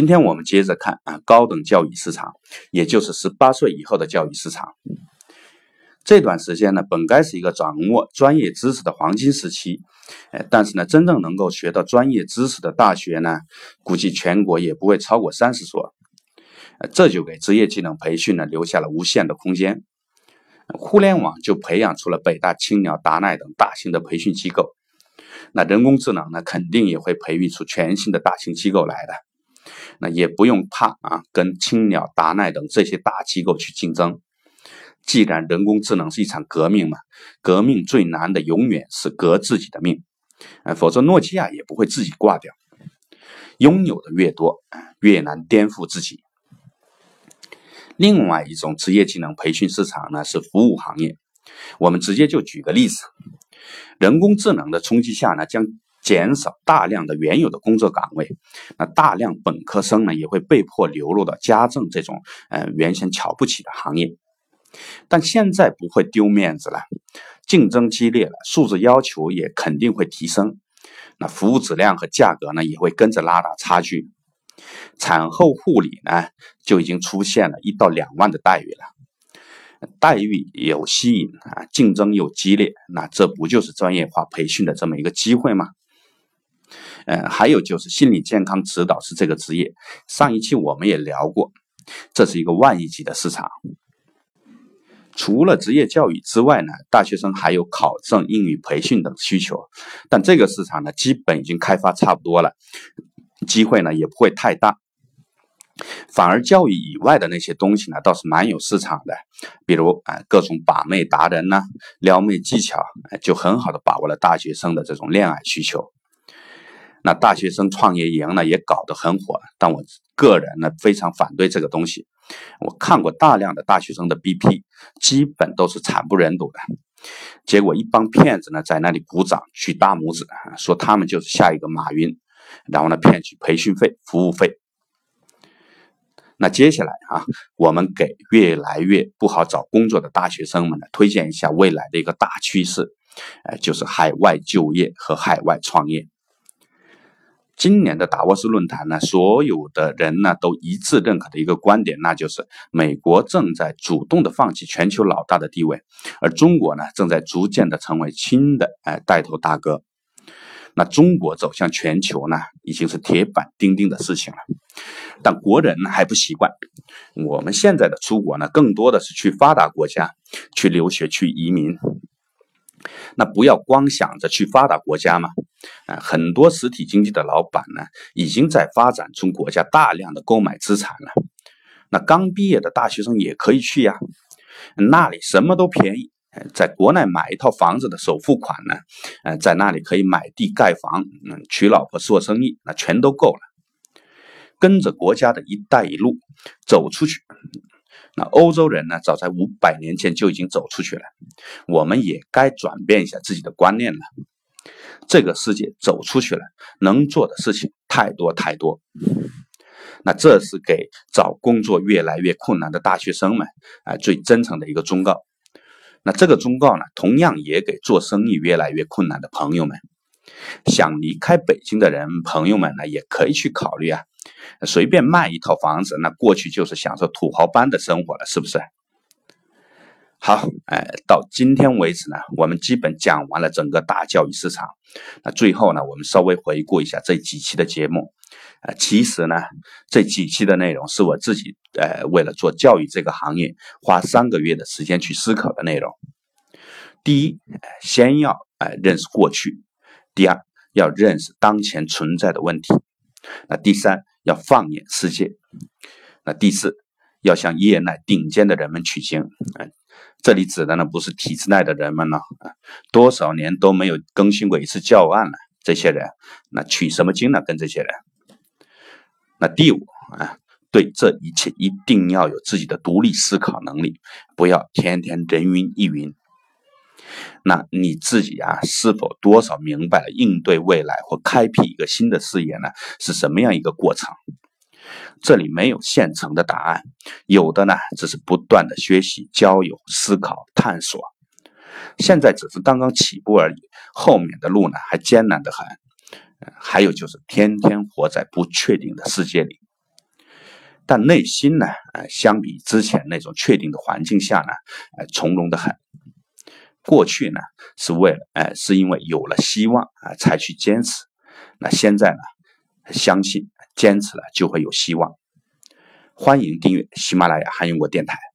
今天我们接着看啊，高等教育市场，也就是十八岁以后的教育市场。这段时间呢，本该是一个掌握专业知识的黄金时期，呃，但是呢，真正能够学到专业知识的大学呢，估计全国也不会超过三十所，这就给职业技能培训呢留下了无限的空间。互联网就培养出了北大、青鸟、达奈等大型的培训机构，那人工智能呢，肯定也会培育出全新的大型机构来的。那也不用怕啊，跟青鸟、达奈等这些大机构去竞争。既然人工智能是一场革命嘛，革命最难的永远是革自己的命，呃，否则诺基亚也不会自己挂掉。拥有的越多，越难颠覆自己。另外一种职业技能培训市场呢，是服务行业。我们直接就举个例子，人工智能的冲击下呢，将。减少大量的原有的工作岗位，那大量本科生呢也会被迫流入到家政这种呃原先瞧不起的行业，但现在不会丢面子了，竞争激烈了，素质要求也肯定会提升，那服务质量和价格呢也会跟着拉大差距，产后护理呢就已经出现了一到两万的待遇了，待遇有吸引啊，竞争又激烈，那这不就是专业化培训的这么一个机会吗？嗯，还有就是心理健康指导师这个职业，上一期我们也聊过，这是一个万亿级的市场。除了职业教育之外呢，大学生还有考证、英语培训等需求，但这个市场呢，基本已经开发差不多了，机会呢也不会太大。反而教育以外的那些东西呢，倒是蛮有市场的，比如啊，各种把妹达人呢，撩妹技巧，就很好的把握了大学生的这种恋爱需求。那大学生创业营呢也搞得很火，但我个人呢非常反对这个东西。我看过大量的大学生的 BP，基本都是惨不忍睹的。结果一帮骗子呢在那里鼓掌举大拇指，说他们就是下一个马云，然后呢骗取培训费、服务费。那接下来啊，我们给越来越不好找工作的大学生们呢推荐一下未来的一个大趋势，呃，就是海外就业和海外创业。今年的达沃斯论坛呢，所有的人呢都一致认可的一个观点，那就是美国正在主动的放弃全球老大的地位，而中国呢正在逐渐的成为新的哎带头大哥。那中国走向全球呢，已经是铁板钉钉的事情了，但国人还不习惯。我们现在的出国呢，更多的是去发达国家去留学、去移民。那不要光想着去发达国家嘛，啊，很多实体经济的老板呢，已经在发展中国家大量的购买资产了。那刚毕业的大学生也可以去呀，那里什么都便宜，在国内买一套房子的首付款呢，呃，在那里可以买地盖房，嗯，娶老婆做生意，那全都够了。跟着国家的一带一路走出去。那欧洲人呢，早在五百年前就已经走出去了，我们也该转变一下自己的观念了。这个世界走出去了，能做的事情太多太多。那这是给找工作越来越困难的大学生们啊最真诚的一个忠告。那这个忠告呢，同样也给做生意越来越困难的朋友们。想离开北京的人朋友们呢，也可以去考虑啊。随便卖一套房子，那过去就是享受土豪般的生活了，是不是？好，哎，到今天为止呢，我们基本讲完了整个大教育市场。那最后呢，我们稍微回顾一下这几期的节目。呃，其实呢，这几期的内容是我自己呃为了做教育这个行业，花三个月的时间去思考的内容。第一，先要呃认识过去；第二，要认识当前存在的问题；那第三。要放眼世界，那第四，要向业内顶尖的人们取经。嗯，这里指的呢不是体制内的人们了，多少年都没有更新过一次教案了，这些人，那取什么经呢？跟这些人。那第五啊，对这一切一定要有自己的独立思考能力，不要天天人云亦云。那你自己啊，是否多少明白了应对未来或开辟一个新的事业呢？是什么样一个过程？这里没有现成的答案，有的呢只是不断的学习、交友、思考、探索。现在只是刚刚起步而已，后面的路呢还艰难得很。还有就是天天活在不确定的世界里，但内心呢，相比之前那种确定的环境下呢，从容得很。过去呢是为了，哎，是因为有了希望啊才去坚持。那现在呢，相信。坚持了就会有希望。欢迎订阅喜马拉雅韩英国电台。